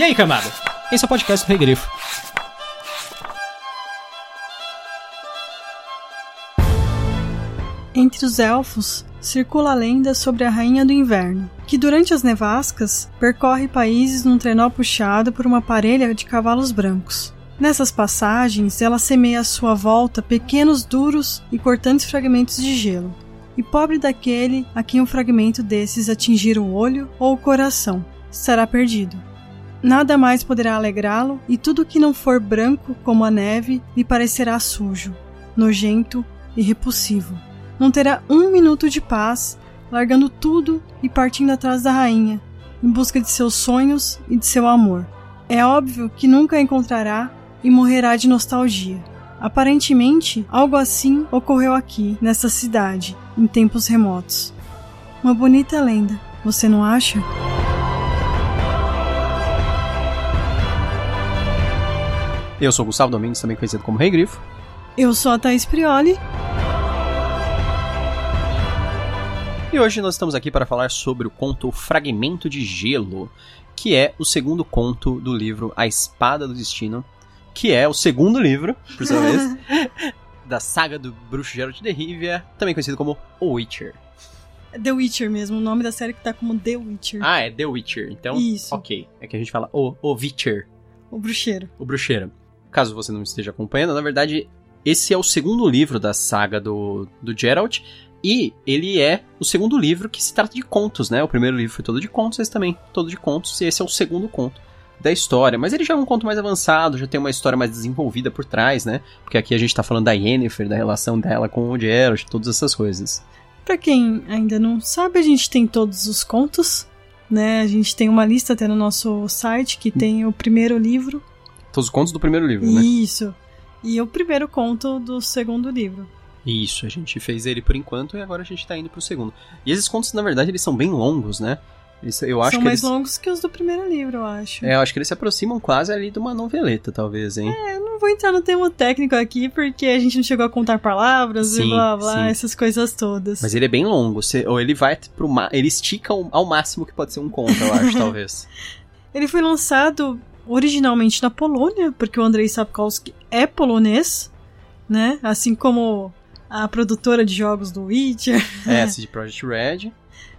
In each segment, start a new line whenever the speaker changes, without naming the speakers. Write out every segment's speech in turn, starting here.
E aí, camada? Esse é o podcast do Regrifo.
Entre os elfos circula a lenda sobre a Rainha do Inverno, que durante as nevascas percorre países num trenó puxado por uma parelha de cavalos brancos. Nessas passagens, ela semeia à sua volta pequenos, duros e cortantes fragmentos de gelo. E pobre daquele a quem um fragmento desses atingir o olho ou o coração, estará perdido. Nada mais poderá alegrá-lo, e tudo que não for branco como a neve lhe parecerá sujo, nojento e repulsivo. Não terá um minuto de paz, largando tudo e partindo atrás da rainha, em busca de seus sonhos e de seu amor. É óbvio que nunca a encontrará e morrerá de nostalgia. Aparentemente, algo assim ocorreu aqui, nessa cidade, em tempos remotos. Uma bonita lenda, você não acha?
Eu sou o Gustavo Domingos, também conhecido como Rei Grifo.
Eu sou a Thaís Prioli.
E hoje nós estamos aqui para falar sobre o conto Fragmento de Gelo, que é o segundo conto do livro A Espada do Destino, que é o segundo livro, por sua vez, da saga do bruxo Geralt de Rivia, também conhecido como O Witcher.
The Witcher mesmo, o nome da série que tá como The Witcher.
Ah, é The Witcher. Então,
Isso.
ok. É que a gente fala o, o Witcher,
O bruxeiro.
o bruxeiro. Caso você não esteja acompanhando, na verdade, esse é o segundo livro da saga do, do Geralt. E ele é o segundo livro que se trata de contos, né? O primeiro livro foi todo de contos, esse também todo de contos, e esse é o segundo conto da história. Mas ele já é um conto mais avançado, já tem uma história mais desenvolvida por trás, né? Porque aqui a gente tá falando da Yennefer, da relação dela com o Geralt, todas essas coisas.
Pra quem ainda não sabe, a gente tem todos os contos, né? A gente tem uma lista até no nosso site que tem o primeiro livro.
Todos os contos do primeiro livro, né?
Isso. E o primeiro conto do segundo livro.
Isso, a gente fez ele por enquanto e agora a gente tá indo pro segundo. E esses contos, na verdade, eles são bem longos, né? Eles- eu acho
São
que
mais
eles...
longos que os do primeiro livro, eu acho.
É, eu acho que eles se aproximam quase ali de uma noveleta, talvez, hein?
É, eu não vou entrar no termo técnico aqui porque a gente não chegou a contar palavras e
Sim,
blá blá,
sim.
essas coisas todas.
Mas ele é bem longo, você- ou ele vai pro ma... ele estica ao, ao máximo que pode ser um conto, eu acho, talvez.
Ele foi lançado originalmente na Polônia, porque o Andrei Sapkowski é polonês, né? Assim como a produtora de jogos do Witcher.
É, CD Projekt Red.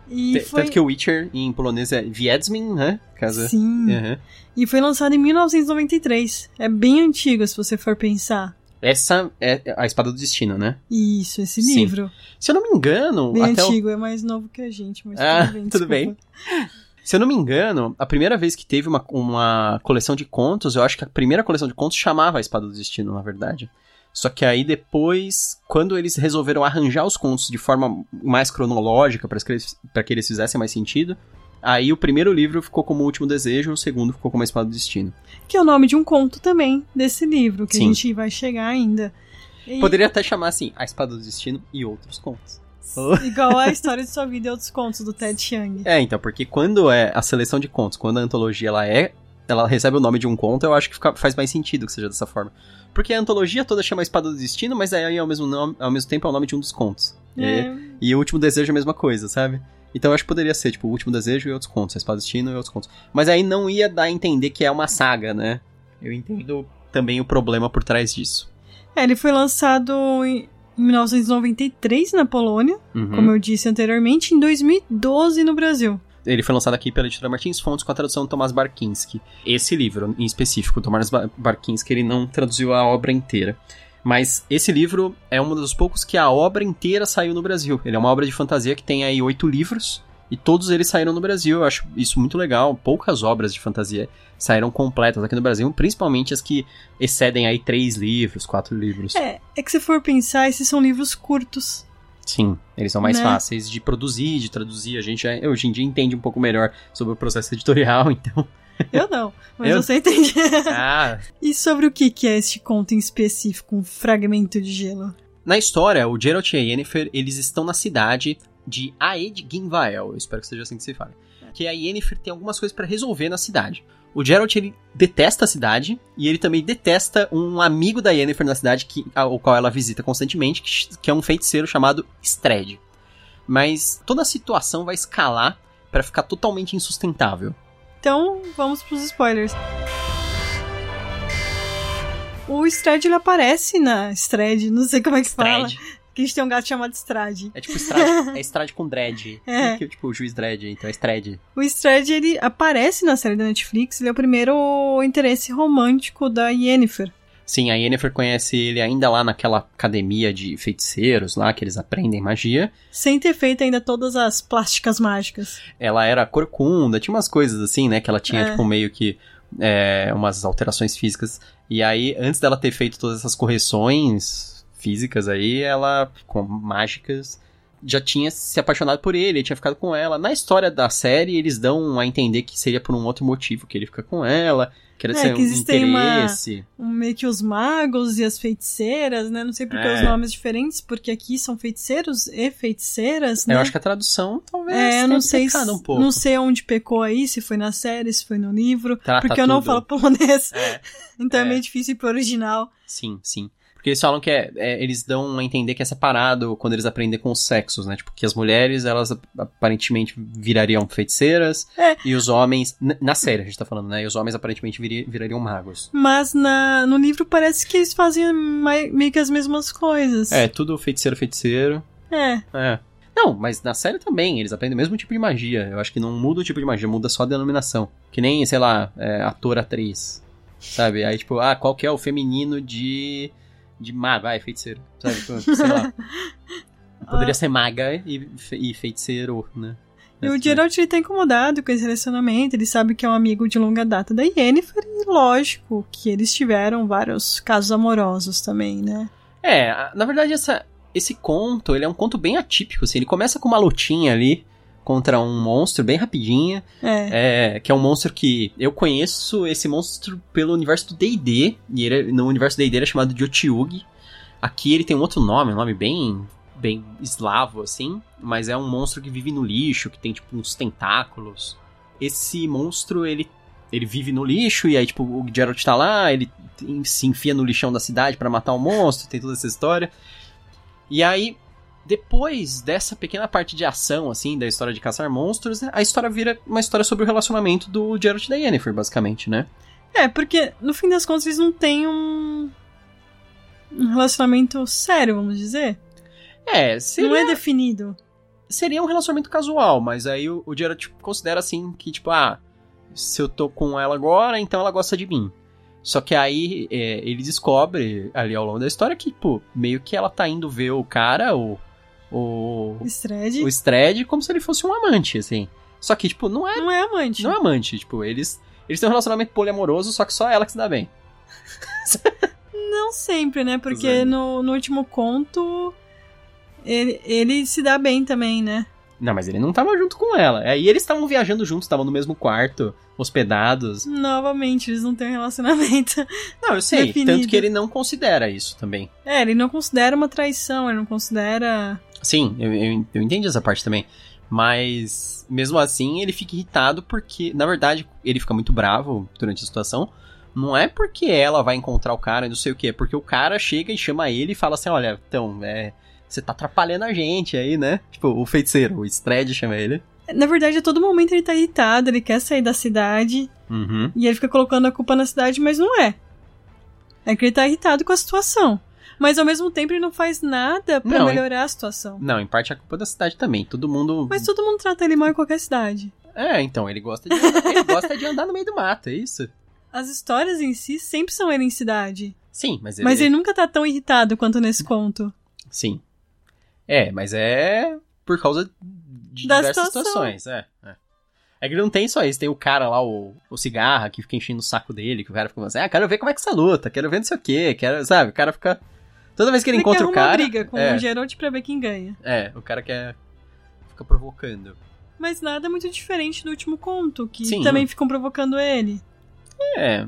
E
T-
foi...
Tanto que o Witcher em polonês é Wiedźmin, né? Caso...
Sim.
Aham.
E foi lançado em 1993. É bem antigo, se você for pensar.
Essa é a Espada do Destino, né?
Isso, esse
Sim.
livro.
Se eu não me engano,
Bem
até o-
antigo, é mais novo que a gente, mas
Ah,
tudo bem.
tudo bem. Se eu não me engano, a primeira vez que teve uma, uma coleção de contos, eu acho que a primeira coleção de contos chamava a Espada do Destino, na verdade. Só que aí depois, quando eles resolveram arranjar os contos de forma mais cronológica, para que, eles- pra que eles fizessem mais sentido, aí o primeiro livro ficou como O Último Desejo, o segundo ficou como a Espada do Destino.
Que é o nome de um conto também desse livro, que
Sim.
a gente vai chegar ainda. E-
Poderia até chamar assim, A Espada do Destino e Outros Contos.
Igual a história de sua vida e outros contos do Ted Chiang.
É, então, porque quando é a seleção de contos, quando a antologia ela é, ela recebe o nome de um conto, eu acho que fica- faz mais sentido que seja dessa forma. Porque a antologia toda chama Espada do Destino, mas aí ao mesmo, nome, ao mesmo tempo é o nome de um dos contos.
É,
E, e o Último Desejo é a mesma coisa, sabe? Então eu acho que poderia ser, tipo, o Último Desejo e outros contos, a Espada do Destino e outros contos. Mas aí não ia dar a entender que é uma saga, né? Eu entendo também o problema por trás disso.
É, ele foi lançado em em 1993 na Polônia,
Uhum.
como eu disse anteriormente, em 2012 no Brasil.
Ele foi lançado aqui pela editora Martins Fontes com a tradução do Tomás Barkinski. Esse livro, em específico, Tomás Ba- Barkinski, ele não traduziu a obra inteira. Mas esse livro é um dos poucos que a obra inteira saiu no Brasil. Ele é uma obra de fantasia que tem aí oito livros e todos eles saíram no Brasil. Eu acho isso muito legal. Poucas obras de fantasia saíram completas aqui no Brasil, principalmente as que excedem aí três livros, quatro livros.
É, é que se for pensar, esses são livros curtos.
Sim, eles são mais
Né?
fáceis de produzir, de traduzir. A gente já, hoje em dia entende um pouco melhor sobre o processo editorial, então.
Eu não, mas
Eu-
você entende.
Ah,
e sobre o que é este conto em específico, um fragmento de gelo?
Na história, o Geralt e a Yennefer, eles estão na cidade de Aed Ginvael. Eu espero que seja assim que se fala. Que a Yennefer tem algumas coisas pra resolver na cidade. O Geralt, ele detesta a cidade, e ele também detesta um amigo da Yennefer na cidade, que, ao qual ela visita constantemente, que, que é um feiticeiro chamado Stred. Mas toda a situação vai escalar pra ficar totalmente insustentável.
Então, vamos pros spoilers. O Strad, ele aparece na Strad, não sei como é que fala. Que a gente tem um gato chamado Strad.
É tipo Strad, é Strad com dread.
É.
Que, tipo o juiz dread, então é Strad.
O Strad, ele aparece na série da Netflix, ele é o primeiro interesse romântico da Yennefer.
Sim, a Yennefer conhece ele ainda lá naquela academia de feiticeiros lá, que eles aprendem magia.
Sem ter feito ainda todas as plásticas mágicas.
Ela era corcunda, tinha umas coisas assim, né, que ela tinha,
É.
tipo, meio que é, umas alterações físicas. E aí, antes dela ter feito todas essas correções físicas aí, ela, com mágicas, já tinha se apaixonado por ele, ele tinha ficado com ela. Na história da série, eles dão a entender que seria por um outro motivo que ele fica com ela, que era
É,
ser um
existem uma-
interesse.
Um, meio que os magos e as feiticeiras, né? Não sei porque
É.
os nomes diferentes, porque aqui são feiticeiros e feiticeiras, né?
Eu acho que a tradução talvez
É, eu não sei, se-
um pouco.
não sei onde pecou aí, se foi na série, se foi no livro,
Trata
porque eu não falo polonês,
É.
então é.
É.
meio difícil ir pro original.
Sim, sim. Porque eles falam que é, é- eles dão a entender que é separado quando eles aprendem com os sexos, né? Tipo, que as mulheres, elas ap- aparentemente virariam feiticeiras,
É.
e os homens, na série a gente tá falando, né? E os homens aparentemente viri- virariam magos.
Mas na, no livro parece que eles fazem meio que as mesmas coisas.
É, tudo feiticeiro, feiticeiro.
É.
É. Não, mas na série também, eles aprendem o mesmo tipo de magia. Eu acho que não muda o tipo de magia, muda só a denominação. Que nem, sei lá, é, ator, atriz. Sabe? Aí, tipo, ah, qual que é o feminino de. De mago? Ah, é feiticeiro. Sabe? Tipo, sei lá. Poderia ser maga e, e feiticeiro, né?
E o Geralt ele tá incomodado com esse relacionamento, ele sabe que é um amigo de longa data da Yennefer, e lógico que eles tiveram vários casos amorosos também, né?
É, na verdade, essa, esse conto, ele é um conto bem atípico, assim. Ele começa com uma lutinha ali contra um monstro bem rapidinha.
É.
É, que é um monstro que eu conheço esse monstro pelo universo do D&D, e ele, no universo do D&D ele é chamado de Otiug. Aqui ele tem um outro nome, um nome bem bem eslavo assim, mas é um monstro que vive no lixo, que tem tipo uns tentáculos. Esse monstro, ele ele vive no lixo e aí tipo o Geralt tá lá, ele tem- se enfia no lixão da cidade pra matar o monstro, tem toda essa história. E aí depois dessa pequena parte de ação, assim, da história de caçar monstros, a história vira uma história sobre o relacionamento do Geralt e da Yennefer, basicamente, né?
É, porque no fim das contas eles não têm um. um relacionamento sério, vamos dizer.
É,
Não
seria,
é definido.
seria um relacionamento casual, mas aí o, o Geralt considera assim que, tipo, ah, se eu tô com ela agora, então ela gosta de mim. Só que aí é, ele descobre ali ao longo da história que, tipo, meio que ela tá indo ver o cara, o. O.
Stred
O Stred, como se ele fosse um amante, assim. Só que, tipo, não é
não é amante.
Não é amante, tipo, eles, eles têm um relacionamento poliamoroso, só que só ela que se dá bem.
Não sempre, né? Porque
Usando.
no, no último conto ele, ele se dá bem também, né?
Não, mas ele não tava junto com ela. Aí eles estavam viajando juntos, estavam no mesmo quarto, hospedados.
Novamente, eles não têm um relacionamento.
Não, eu sei,
Definido.
tanto que ele não considera isso também.
É, ele não considera uma traição, ele não considera.
Sim, eu, eu, eu entendi essa parte também. Mas, mesmo assim, ele fica irritado porque, na verdade, ele fica muito bravo durante a situação. Não é porque ela vai encontrar o cara e não sei o que, é porque o cara chega e chama ele e fala assim: olha, então, é. Você tá atrapalhando a gente aí, né? Tipo, o feiticeiro, o Stred chama ele.
Na verdade, a todo momento ele tá irritado, ele quer sair da cidade
Uhum.
e ele fica colocando a culpa na cidade, mas não é. É que ele tá irritado com a situação. Mas ao mesmo tempo ele não faz nada pra
Não,
melhorar a situação.
Não, em parte é culpa da cidade também. Todo mundo.
Mas todo mundo trata ele mal em qualquer cidade.
É, então, ele gosta de ele gosta de andar no meio do mato, é isso?
As histórias em si sempre são ele em cidade.
Sim, mas ele.
Mas ele nunca tá tão irritado quanto nesse conto.
Sim. É, mas é por causa de
Da
diversas
situação.
situações, é, é. É que não tem só isso, tem o cara lá, o, o cigarra, que fica enchendo o saco dele, que o cara fica assim, ah, quero ver como é que você luta, quero ver não sei o que, quero, sabe, o cara fica... Toda vez que ele
Ele
encontra
quer
o cara...
briga com
é,
o Geralt pra ver quem ganha.
é, o cara quer... fica provocando.
Mas nada muito diferente do último conto, que
Sim.
também ficam provocando ele.
É.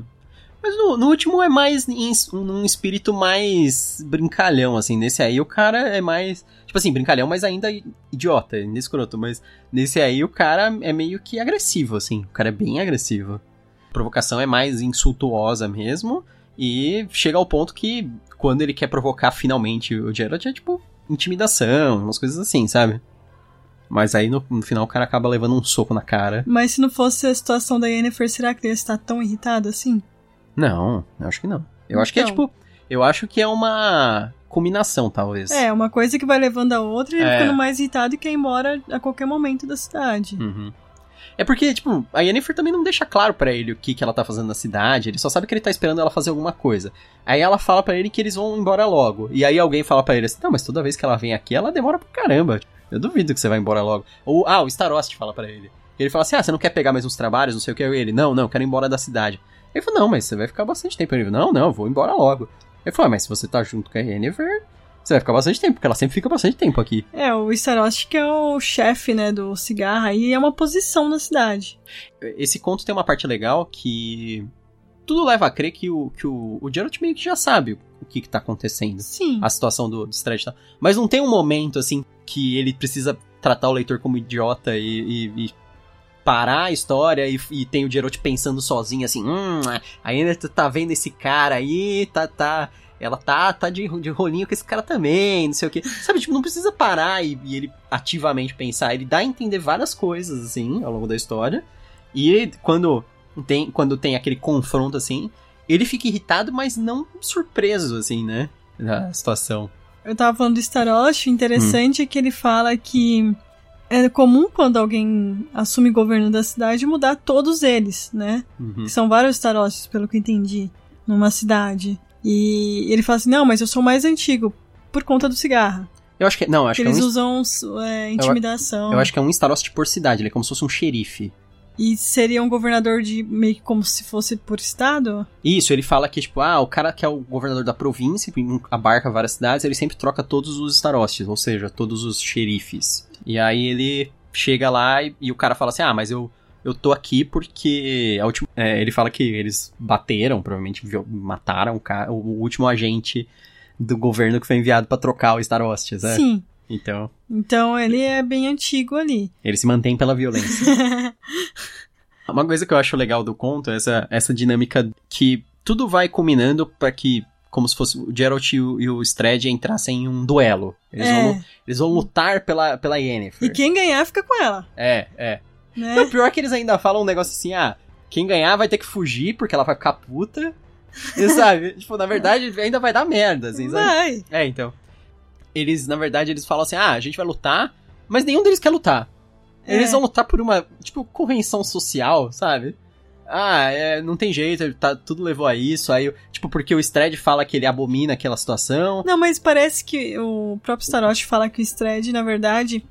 Mas no, no último é mais num espírito mais brincalhão, assim. Nesse aí o cara é mais. Tipo assim, brincalhão, mas ainda idiota, ainda escroto. Mas nesse aí o cara é meio que agressivo, assim. O cara é bem agressivo. A provocação é mais insultuosa mesmo. E chega ao ponto que quando ele quer provocar finalmente o Geralt é tipo intimidação, umas coisas assim, sabe? Mas aí no, no, final o cara acaba levando um soco na cara.
Mas se não fosse a situação da Yennefer, será que ele está tão irritado assim?
Não, eu acho que não. Eu então. acho que é então. tipo. Eu acho que é uma combinação, talvez.
É, uma coisa que vai levando a outra e ele é. ficando mais irritado e quer ir embora a qualquer momento da cidade.
Uhum. É porque, tipo, a Yennefer também não deixa claro para ele o que, que ela tá fazendo na cidade, ele só sabe que ele tá esperando ela fazer alguma coisa. Aí ela fala para ele que eles vão embora logo. E aí alguém fala para ele assim: Não, mas toda vez que ela vem aqui, ela demora pra caramba. Eu duvido que você vai embora logo. Ou, ah, o Starost fala para ele. Ele fala assim: Ah, você não quer pegar mais uns trabalhos, não sei o que. Ele: Não, não, quero ir embora da cidade. Ele falou: Não, mas você vai ficar bastante tempo. Ele falou: Não, não, vou embora logo. Ele falou: ah, Mas se você tá junto com a Yennefer, você vai ficar bastante tempo, porque ela sempre fica bastante tempo aqui.
É, o Starost que é o chefe, né, do cigarro, aí é uma posição na cidade.
Esse conto tem uma parte legal que tudo leva a crer que o, que o, o Geralt meio que já sabe o que, que tá acontecendo.
Sim.
A situação do, do Stretch e tal. Mas não tem um momento, assim, que ele precisa tratar o leitor como idiota e, e, e parar a história e, e, tem o Geralt pensando sozinho, assim, hum, ainda tá vendo esse cara aí, tá, tá ela tá, tá de, de rolinho com esse cara também, não sei o que. Sabe, tipo, não precisa parar e, e, ele ativamente pensar. Ele dá a entender várias coisas, assim, ao longo da história. E quando tem, quando tem aquele confronto, assim, ele fica irritado, mas não surpreso, assim, né? Da situação.
Eu tava falando do Starost, interessante hum. é que ele fala que é comum quando alguém assume governo da cidade mudar todos eles, né? Uhum. São vários Starosts, pelo que entendi, numa cidade. E ele fala assim: não, mas eu sou mais antigo por conta do cigarro.
Eu acho que. Não, acho que,
que eles
é
um... usam é, intimidação.
Eu, eu, acho que é um Starost por cidade, ele é como se fosse um xerife.
E seria um governador de meio que como se fosse por estado?
Isso, ele fala que, tipo, ah, o cara que é o governador da província, que abarca várias cidades, ele sempre troca todos os Starostes, ou seja, todos os xerifes. E aí ele chega lá e, e o cara fala assim: ah, mas eu eu tô aqui porque a última, é, ele fala que eles bateram, provavelmente mataram o, cara, o último agente do governo que foi enviado para trocar o Star Hostes, né?
Sim.
Então.
Então ele é bem antigo ali.
Ele se mantém pela violência. Uma coisa que eu acho legal do conto é essa, essa dinâmica que tudo vai culminando para que como se fosse o Geralt e o, e o Stred entrassem em um duelo. Eles, é. vão, eles vão lutar pela, pela Yennefer.
E quem ganhar fica com ela.
É, é. Né? O pior é que eles ainda falam um negócio assim, ah, quem ganhar vai ter que fugir porque ela vai ficar puta. E sabe? tipo, na verdade, ainda vai dar merda, assim, sabe?
Vai.
É, então. Eles, na verdade, eles falam assim, ah, a gente vai lutar, mas nenhum deles quer lutar. É. Eles vão lutar por uma, tipo, correção social, sabe? Ah, é, não tem jeito, tá, tudo levou a isso, aí, tipo, porque o Stred fala que ele abomina aquela situação.
Não, mas parece que o próprio Starost fala que o Stred, na verdade,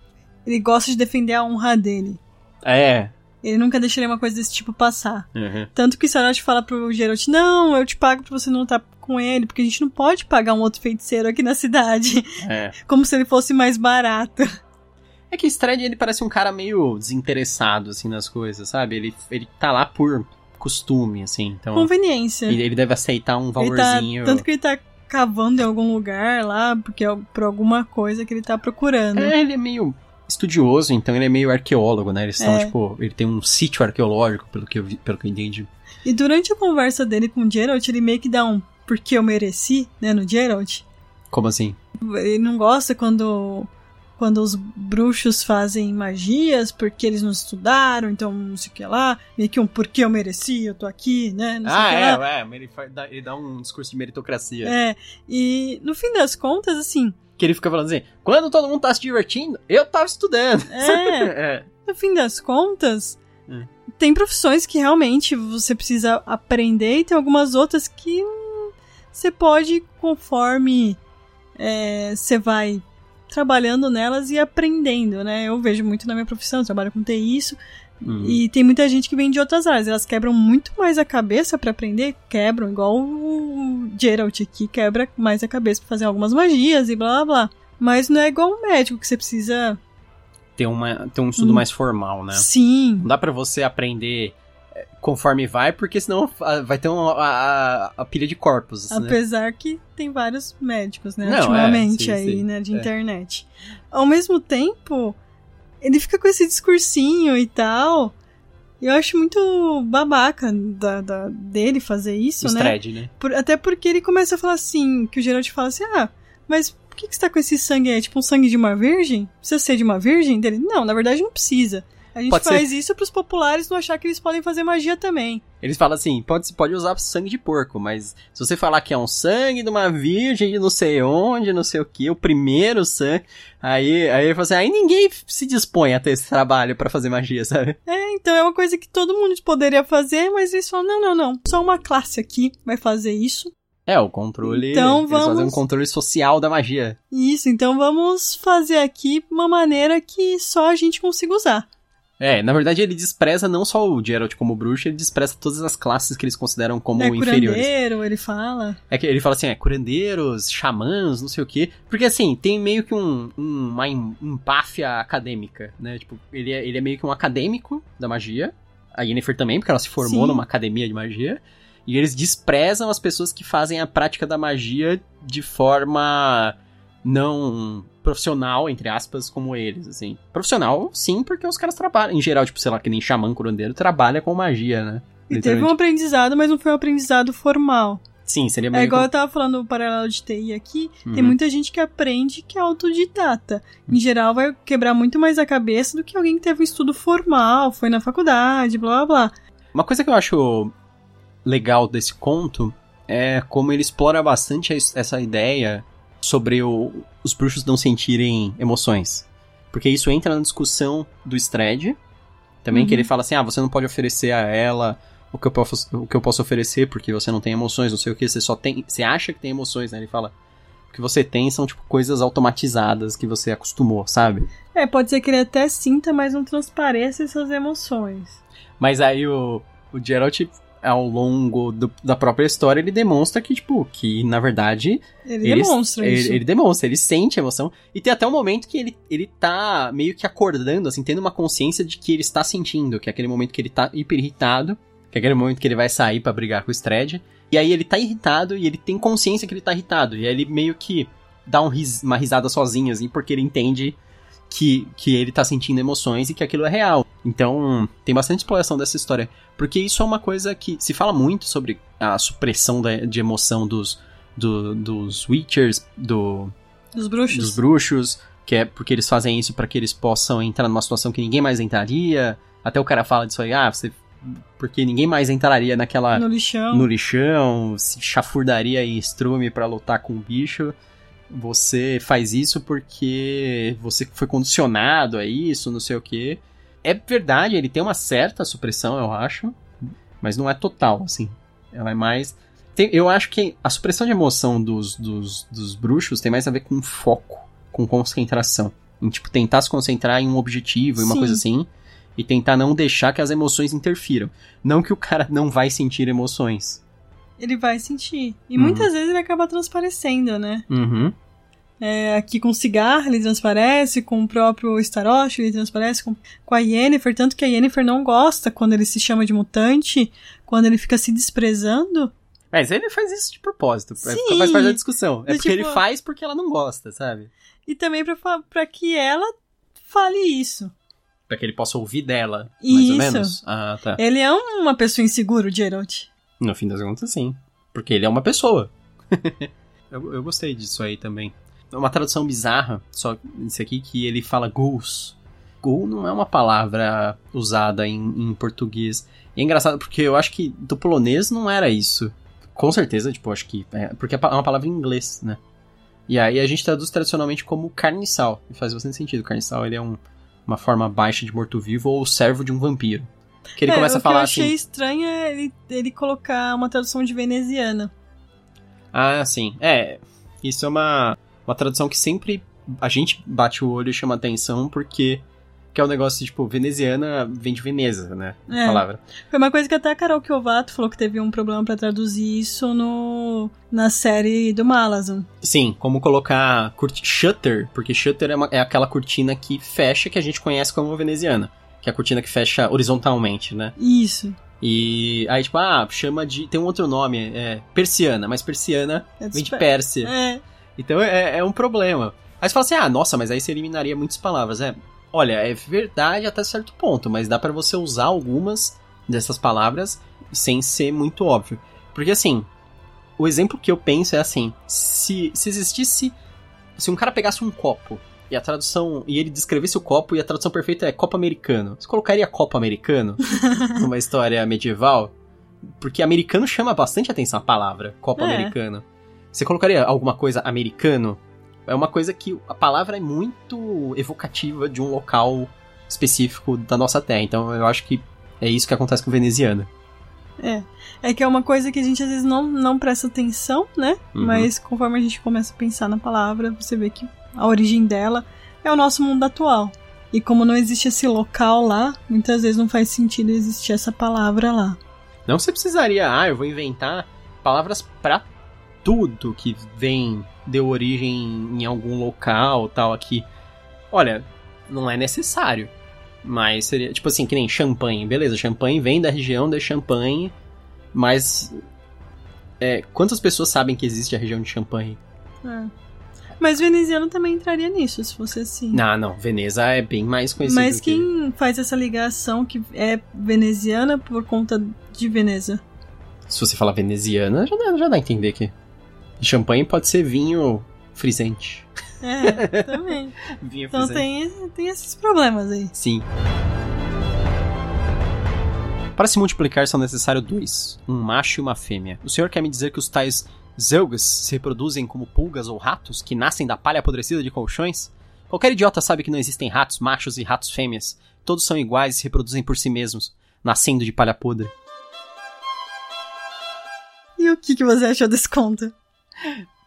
ele gosta de defender a honra dele.
É.
Ele nunca deixaria uma coisa desse tipo passar.
Uhum.
Tanto que o Sarot fala pro Geralt, não, eu te pago pra você não estar tá com ele, porque a gente não pode pagar um outro feiticeiro aqui na cidade.
É.
Como se ele fosse mais barato.
É que Stred, ele parece um cara meio desinteressado, assim, nas coisas, sabe? Ele, ele tá lá por costume, assim, então...
Conveniência.
Ele, ele deve aceitar um valorzinho...
Tá, tanto que ele tá cavando em algum lugar lá, porque é por alguma coisa que ele tá procurando.
É, ele é meio estudioso, então ele é meio arqueólogo, né? Eles estão, é. tipo, ele tem um sítio arqueológico, pelo que eu, vi, pelo que eu entendi.
E durante a conversa dele com o Geralt, ele meio que dá um porque eu mereci, né, no Geralt.
Como assim?
Ele não gosta quando quando os bruxos fazem magias porque eles não estudaram, então não sei o que lá, meio que um porque eu mereci, eu tô aqui, né?
ah, é, é, ele, ele dá um discurso de meritocracia.
É, e no fim das contas, assim,
que ele fica falando assim: quando todo mundo tá se divertindo, eu tava estudando.
É. é. No fim das contas, é. tem profissões que realmente você precisa aprender e tem algumas outras que você pode, conforme é, você vai trabalhando nelas e aprendendo, né? Eu vejo muito na minha profissão, eu trabalho com TI isso. Uhum. E tem muita gente que vem de outras áreas. Elas quebram muito mais a cabeça para aprender. Quebram, igual o Geralt aqui quebra mais a cabeça pra fazer algumas magias e blá blá blá. Mas não é igual um médico que você precisa.
Ter, uma, ter um estudo hum. mais formal, né?
Sim.
Não dá para você aprender é, conforme vai, porque senão vai ter uma, a, a, pilha de corpos.
Né? Apesar né? que tem vários médicos, né? Não, ultimamente é, sim, aí, sim. né? De é. internet. Ao mesmo tempo, ele fica com esse discursinho e tal. Eu acho muito babaca da, da dele fazer isso, né?
Stred, né?
Por, até porque ele começa a falar assim, que o Geralt fala assim, ah, mas por que, que você tá com esse sangue aí? Tipo um sangue de uma virgem? Precisa ser de uma virgem? Dele, não, na verdade não precisa. A gente
Pode
faz
ser-
isso pros populares não achar que eles podem fazer magia também.
Eles falam assim, pode, pode usar sangue de porco, mas se você falar que é um sangue de uma virgem de não sei onde, não sei o que, o primeiro sangue, aí, aí ele fala assim, aí ninguém se dispõe a ter esse trabalho pra fazer magia, sabe?
É, então é uma coisa que todo mundo poderia fazer, mas eles falam, não, não, não. Só uma classe aqui vai fazer isso.
É, o controle,
Então
eles fazem um
vamos-
controle social da magia.
Isso, então vamos fazer aqui uma maneira que só a gente consiga usar.
É, na verdade ele despreza não só o Geralt como bruxo, ele despreza todas as classes que eles consideram como
é
inferiores.
curandeiro, ele fala.
É que ele fala assim, é, curandeiros, xamãs, não sei o quê. Porque assim, tem meio que um, um- uma em- empáfia acadêmica, né? Tipo, ele é, ele é meio que um acadêmico da magia. A Yennefer também, porque ela se formou
Sim.
numa academia de magia. E eles desprezam as pessoas que fazem a prática da magia de forma não profissional, entre aspas, como eles, assim. Profissional, sim, porque os caras trabalham. Em geral, tipo, sei lá, que nem xamã, curandeiro, trabalha com magia, né?
E teve um aprendizado, mas não foi um aprendizado formal.
Sim, seria
É
meio
igual eu tava falando do paralelo de TI aqui, tem
Uhum.
muita gente que aprende que é autodidata. Em geral, vai quebrar muito mais a cabeça do que alguém que teve um estudo formal, foi na faculdade, blá blá blá.
Uma coisa que eu acho legal desse conto é como ele explora bastante es- essa ideia sobre o- os bruxos não sentirem emoções. Porque isso entra na discussão do Stred, também, que
Uhum.
ele fala assim, ah, você não pode oferecer a ela o que eu posso, o que eu posso oferecer porque você não tem emoções, não sei o que, você só tem, você acha que tem emoções, né? Ele fala, o que você tem são, tipo, coisas automatizadas que você acostumou, sabe?
É, pode ser que ele até sinta, mas não transpareça essas emoções.
Mas aí o, o Geralt, ao longo do- da própria história, ele demonstra que, tipo, que na verdade.
Ele,
ele,
demonstra
ele,
isso.
ele demonstra, ele sente emoção. E tem até um momento que ele, ele tá meio que acordando, assim, tendo uma consciência de que ele está sentindo, que é aquele momento que ele tá hiper irritado, que é aquele momento que ele vai sair pra brigar com o Stred. E aí ele tá irritado e ele tem consciência que ele tá irritado. E aí ele meio que dá um ris- uma risada sozinho, assim, porque ele entende que, que ele tá sentindo emoções e que aquilo é real. Então, tem bastante exploração dessa história. Porque isso é uma coisa que se fala muito sobre a supressão da- de emoção dos, do- dos Witchers, do,
Dos bruxos.
dos bruxos, que é porque eles fazem isso para que eles possam entrar numa situação que ninguém mais entraria. Até o cara fala disso aí, ah, você. Porque ninguém mais entraria naquela
no lixão.
no lixão, se chafurdaria em estrume pra lutar com o bicho. Você faz isso porque você foi condicionado a isso, não sei o que. É verdade, ele tem uma certa supressão, eu acho, mas não é total, assim. Ela é mais. tem- eu acho que a supressão de emoção dos, dos, dos bruxos tem mais a ver com foco, com concentração. Em, tipo, tentar se concentrar em um objetivo, em uma
Sim.
coisa assim. E tentar não deixar que as emoções interfiram. Não que o cara não vai sentir emoções.
Ele vai sentir. E
Uhum.
muitas vezes ele acaba transparecendo, né?
Uhum.
É, aqui com o cigarro ele transparece, com o próprio Starost ele transparece, com, com a Yennefer, tanto que a Yennefer não gosta quando ele se chama de mutante, quando ele fica se desprezando.
Mas ele faz isso de propósito. é-
Sim.
Faz parte da discussão. É porque ele
tipo-
faz porque ela não gosta, sabe?
E também pra, que ela fale isso.
Pra que ele possa ouvir dela, mais ou
Isso.
menos. Ah, tá.
Ele é uma pessoa insegura, o Geralt.
No fim das contas, sim. Porque ele é uma pessoa. eu, eu gostei disso aí também. Uma tradução bizarra, só isso aqui, que ele fala ghouls. Ghoul não é uma palavra usada em, em português. E é engraçado porque eu acho que do polonês não era isso. Com certeza, tipo, acho que. É, porque é é uma palavra em inglês, né? E aí a gente traduz tradicionalmente como carniçal. E faz bastante sentido. Carniçal ele é um- uma forma baixa de morto-vivo ou servo de um vampiro. Que ele
É,
começa
o
a falar
que eu achei
assim.
estranho é ele, ele colocar uma tradução de veneziana.
Ah, sim. É, isso é uma, uma tradução que sempre a gente bate o olho e chama atenção porque que é um negócio, tipo, veneziana vem de Veneza, né?
É.
palavra.
Foi uma coisa que até a Carol Kiovato falou que teve um problema pra traduzir isso no, na série do Malazan.
Sim, como colocar curti- shutter, porque shutter é, uma- é aquela cortina que fecha que a gente conhece como veneziana. Que é a cortina que fecha horizontalmente, né?
Isso.
E aí, tipo, ah, chama de. Tem um outro nome, é persiana, mas persiana
É
vem de Pérsia.
É,
Então é, é um problema. Aí você fala assim, ah, nossa, mas aí você eliminaria muitas palavras. É, olha, é verdade até certo ponto, mas dá pra você usar algumas dessas palavras sem ser muito óbvio. Porque assim, o exemplo que eu penso é assim, se, se existisse se um cara pegasse um copo e a tradução. E ele descrevesse o copo e a tradução perfeita é copo americano. Você colocaria copo americano numa história medieval? Porque americano chama bastante atenção a palavra, copo
É.
americano. Você colocaria alguma coisa americano? É uma coisa que a palavra é muito evocativa de um local específico da nossa terra. Então eu acho que é isso que acontece com o veneziano.
É. É que é uma coisa que a gente às vezes não, não presta atenção, né?
Uhum.
Mas conforme a gente começa a pensar na palavra, você vê que a origem dela é o nosso mundo atual. E como não existe esse local lá, muitas vezes não faz sentido existir essa palavra lá.
Não você precisaria, ah, eu vou inventar palavras pra tudo que vem, deu origem em algum local, tal, aqui. Olha, não é necessário. Mas seria, tipo assim, que nem champanhe. Beleza, champanhe vem da região de Champagne, mas. É, quantas pessoas sabem que existe a região de Champagne?
É. Mas veneziano também entraria nisso, se fosse assim.
Não, não, Veneza é bem mais conhecido
Mas
que...
quem faz essa ligação que é veneziana por conta de Veneza?
Se você falar veneziana, já dá, já dá a entender que. Champanhe pode ser vinho frisante.
É, também.
Vinho
Então tem, tem esses problemas aí.
Sim. Para se multiplicar são necessários dois, um macho e uma fêmea. O senhor quer me dizer que os tais Zelgas se reproduzem como pulgas ou ratos que nascem da palha apodrecida de colchões? Qualquer idiota sabe que não existem ratos machos e ratos fêmeas. Todos são iguais e se reproduzem por si mesmos, nascendo de palha podre.
E o que, que você achou desse conto?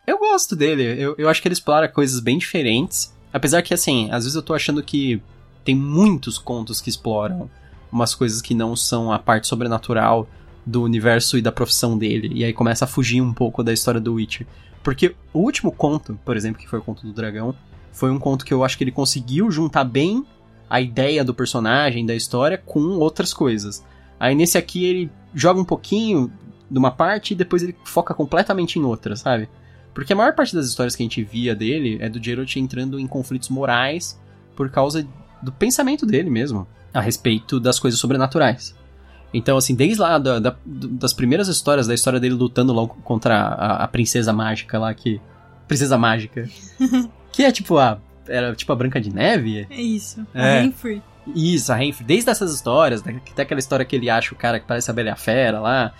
Eu gosto dele. Eu, eu acho que ele explora coisas bem diferentes. Apesar que, assim, às vezes eu tô achando que tem muitos contos que exploram umas coisas que não são a parte sobrenatural do universo e da profissão dele. E aí começa a fugir um pouco da história do Witcher. Porque o último conto, por exemplo, que foi o conto do dragão, foi um conto que eu acho que ele conseguiu juntar bem a ideia do personagem, da história, com outras coisas. Aí nesse aqui ele joga um pouquinho de uma parte e depois ele foca completamente em outra, sabe? Porque a maior parte das histórias que a gente via dele é do Geralt entrando em conflitos morais por causa do pensamento dele mesmo a respeito das coisas sobrenaturais. Então, assim, desde lá da, da- das primeiras histórias, da história dele lutando lá contra a, a princesa mágica lá, que. Princesa mágica. que é tipo a. Era tipo a Branca de Neve?
É isso.
É.
A Renfrey.
Isso, a Renfrey. Desde essas histórias, até aquela história que ele acha o cara que parece a Bela e a Fera lá.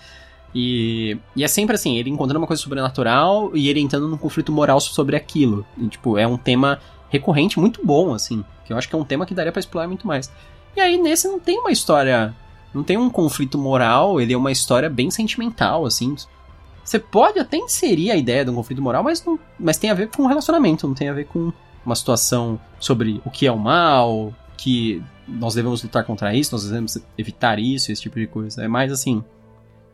E, e é sempre assim, ele encontrando uma coisa sobrenatural e ele entrando num conflito moral sobre aquilo. E, tipo, é um tema recorrente muito bom, assim. Que eu acho que é um tema que daria pra explorar muito mais. E aí, nesse não tem uma história. Não tem um conflito moral, ele é uma história bem sentimental, assim. Você pode até inserir a ideia de um conflito moral, mas, não, mas tem a ver com um relacionamento, não tem a ver com uma situação sobre o que é o mal, que nós devemos lutar contra isso, nós devemos evitar isso, esse tipo de coisa. É mais assim,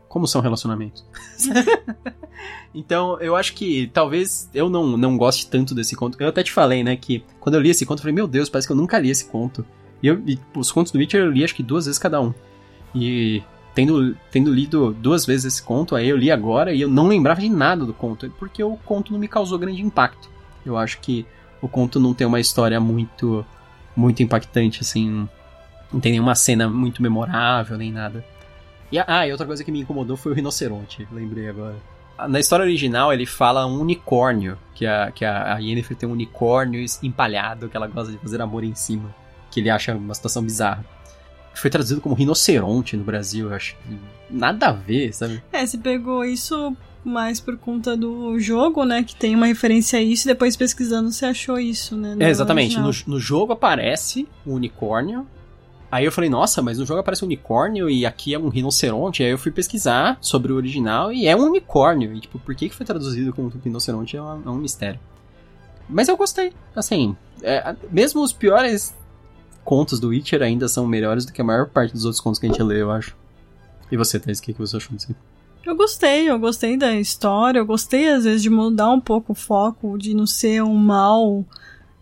como são relacionamentos. então, eu acho que talvez eu não, não goste tanto desse conto. Eu até te falei, né, que quando eu li esse conto, eu falei, meu Deus, parece que eu nunca li esse conto. E, eu, e os contos do Witcher eu li acho que duas vezes cada um. E tendo, tendo lido duas vezes esse conto, aí eu li agora e eu não lembrava de nada do conto, porque o conto não me causou grande impacto. Eu acho que o conto não tem uma história muito muito impactante, assim. Não tem nenhuma cena muito memorável, nem nada. E, ah, e outra coisa que me incomodou foi o rinoceronte, lembrei agora. Na história original, ele fala um unicórnio, que a, que a Yennefer tem um unicórnio empalhado, que ela gosta de fazer amor em cima, que ele acha uma situação bizarra. Foi traduzido como rinoceronte no Brasil, eu acho que nada a ver, sabe?
É, você pegou isso mais por conta do jogo, né? Que tem uma referência a isso, e depois pesquisando você achou isso, né?
É, exatamente. No, no jogo aparece o unicórnio. Aí eu falei, nossa, mas no jogo aparece um unicórnio e aqui é um rinoceronte. Aí eu fui pesquisar sobre o original e é um unicórnio. E, tipo, por que que foi traduzido como rinoceronte é, uma- é um mistério. Mas eu gostei. Assim, é, mesmo os piores contos do Witcher ainda são melhores do que a maior parte dos outros contos que a gente lê, eu acho. E você, Thais, o que, que você achou disso?
Eu gostei, eu gostei da história, eu gostei às vezes de mudar um pouco o foco, de não ser um mal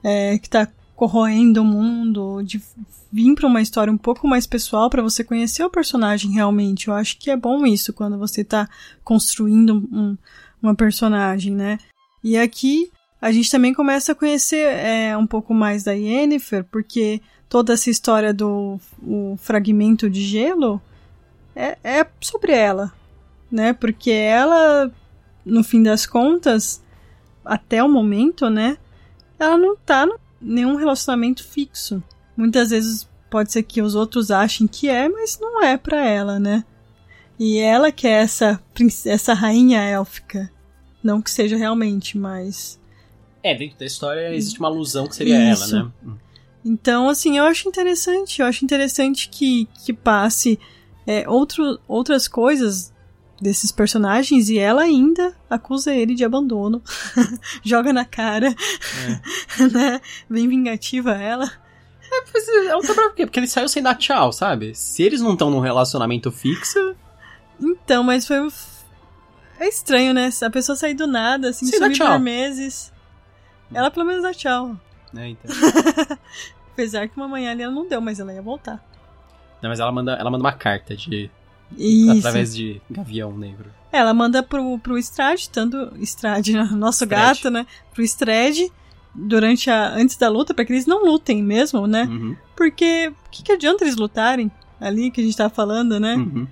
é, que tá corroendo o mundo, de vir pra uma história um pouco mais pessoal pra você conhecer o personagem realmente. Eu acho que é bom isso quando você tá construindo um- uma personagem, né? E aqui a gente também começa a conhecer é, um pouco mais da Yennefer, porque toda essa história do o fragmento de gelo é, é sobre ela, né? Porque ela, no fim das contas, até o momento, né? ela não tá em nenhum relacionamento fixo. Muitas vezes pode ser que os outros achem que é, mas não é para ela, né? E ela que é essa, essa rainha élfica. Não que seja realmente, mas.
É, dentro da história existe uma alusão que seria Isso. ela, né?
Então, assim, eu acho interessante. Eu acho interessante que, que passe é, outro, outras coisas desses personagens e ela ainda acusa ele de abandono. Joga na cara. É. né? Bem vingativa ela.
É, mas ela tá brava por quê? Porque ele saiu sem dar tchau, sabe? Se eles não estão num relacionamento fixo.
Então, mas foi. É estranho, né? A pessoa sair do nada, assim, sumir por meses. Ela pelo menos dá tchau.
É, então.
Apesar que uma manhã ali ela não deu, mas ela ia voltar.
Não, mas ela manda, ela manda uma carta de. Isso. Através de Gavião Negro.
Ela manda pro, pro Strade, tanto Strade, nosso gato, né? Pro Strade, durante a. antes da luta, para que eles não lutem mesmo, né? Uhum. Porque o que, que adianta eles lutarem ali que a gente tava falando, né? Uhum.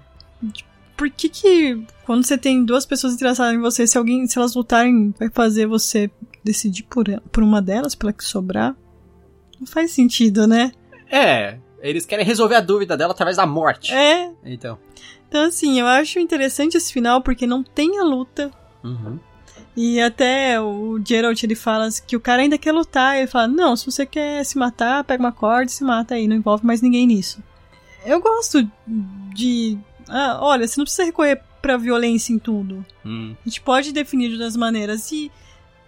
Por que que quando você tem duas pessoas interessadas em você, se alguém, se elas lutarem, vai fazer você decidir por, por uma delas, pela que sobrar? Não faz sentido, né?
É, eles querem resolver a dúvida dela através da morte.
É.
Então.
Então, assim, eu acho interessante esse final porque não tem a luta.
Uhum.
E até o Geralt ele fala que o cara ainda quer lutar. Ele fala: Não, se você quer se matar, pega uma corda e se mata aí, não envolve mais ninguém nisso. Eu gosto de. Ah, olha, você não precisa recorrer pra violência em tudo.
Hum.
A gente pode definir de outras maneiras. E,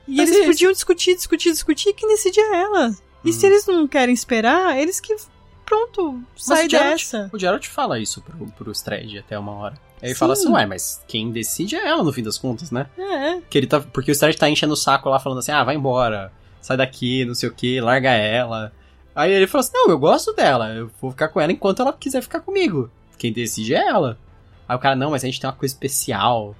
e eles é podiam discutir, discutir, discutir, que nesse dia ela. E hum. se eles não querem esperar, eles que. Pronto, sai dessa.
o Geralt fala isso pro, pro Stred até uma hora. Aí ele fala assim, ué, mas quem decide é ela no fim das contas, né?
É.
Que ele tá, porque o Stred tá enchendo o saco lá falando assim, ah, vai embora, sai daqui, não sei o que, larga ela. Aí ele falou assim, não, eu gosto dela, eu vou ficar com ela enquanto ela quiser ficar comigo. Quem decide é ela. Aí o cara, não, mas a gente tem uma coisa especial.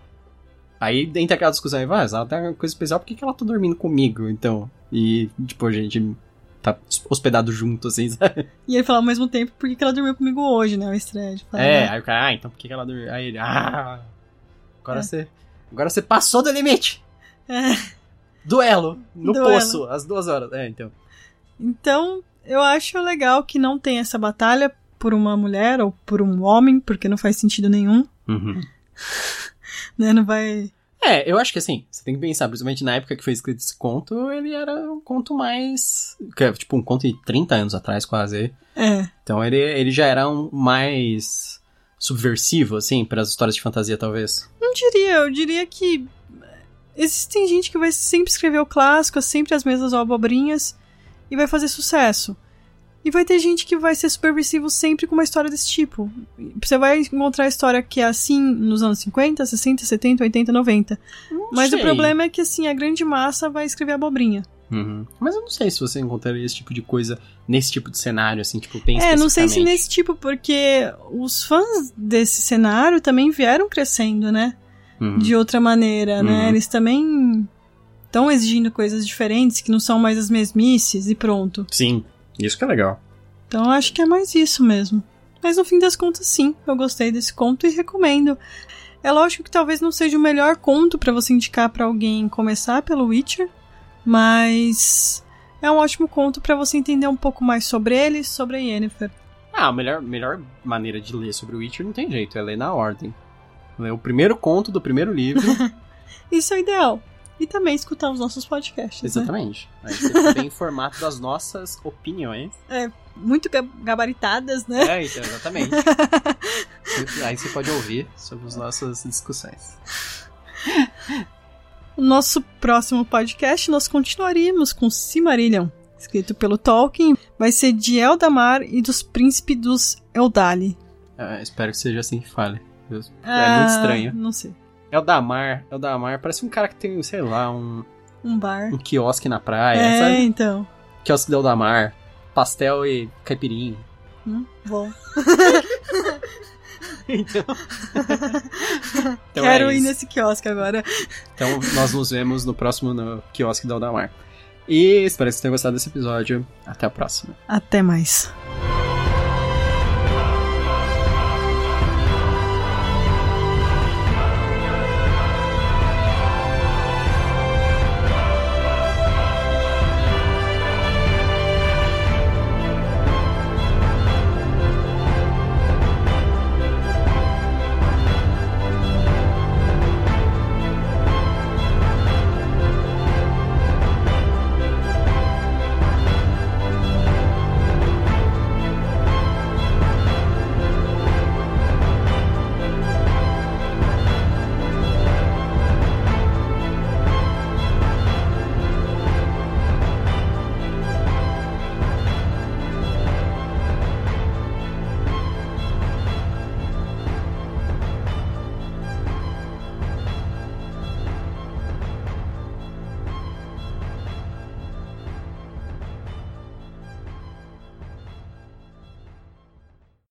Aí, dentro daquela discussão, vai, ah, ela tem uma coisa especial, por que, que ela tá dormindo comigo, então? E, tipo, a gente tá hospedado junto, assim, sabe?
E ele fala ao mesmo tempo, por que, que ela dormiu comigo hoje, né? O Stred.
É, aí o cara, ah, então por que, que ela dormiu? Aí ele, ah, agora é. você. Agora você passou do limite!
É.
Duelo, no Duelo. poço, às duas horas. É, então.
Então, eu acho legal que não tem essa batalha por uma mulher ou por um homem, porque não faz sentido nenhum.
Uhum.
né, não vai
é, eu acho que assim, você tem que pensar, principalmente na época que foi escrito esse conto, ele era um conto mais. É, tipo, um conto de 30 anos atrás, quase.
É.
Então ele, ele já era um mais subversivo, assim, para as histórias de fantasia, talvez.
Não diria, eu diria que. Existem gente que vai sempre escrever o clássico, sempre as mesmas abobrinhas, e vai fazer sucesso. E vai ter gente que vai ser superversivo sempre com uma história desse tipo. Você vai encontrar a história que é assim nos anos 50, 60, 70, 80, 90. Não Mas sei. o problema é que, assim, a grande massa vai escrever abobrinha.
Uhum. Mas eu não sei se você encontraria esse tipo de coisa nesse tipo de cenário, assim, tipo, bem
É, não sei se nesse tipo, porque os fãs desse cenário também vieram crescendo, né? Uhum. De outra maneira, né? uhum. né? Eles também estão exigindo coisas diferentes, que não são mais as mesmices e pronto.
Sim. Isso que é legal.
Então acho que é mais isso mesmo. Mas no fim das contas, sim, eu gostei desse conto e recomendo. É lógico que talvez não seja o melhor conto para você indicar para alguém começar pelo Witcher, mas é um ótimo conto para você entender um pouco mais sobre ele e sobre a Yennefer.
Ah, a melhor, melhor maneira de ler sobre o Witcher não tem jeito, é ler na ordem. Ler o primeiro conto do primeiro livro.
Isso é ideal e também escutar os nossos podcasts. Né?
Exatamente. Né? Aí você bem informado das nossas opiniões.
É, muito gabaritadas, né?
É, então, exatamente. Aí você pode ouvir sobre as nossas discussões.
No nosso próximo podcast, nós continuaríamos com Cimarillion, escrito pelo Tolkien. Vai ser de Eldamar e dos príncipes dos Eldali.
É, espero que seja assim que fale. É ah, muito estranho.
Não sei.
É o Damar, é o Damar. Parece um cara que tem, sei lá, um.
Um bar.
Um quiosque na praia,
é,
sabe?
então.
Quiosque do Damar. Pastel e caipirinha.
Hum, bom.
então.
então Quero é ir nesse quiosque agora.
Então nós nos vemos no próximo no quiosque do Aldamar. E espero que vocês tenham gostado desse episódio. Até a próxima.
Até mais.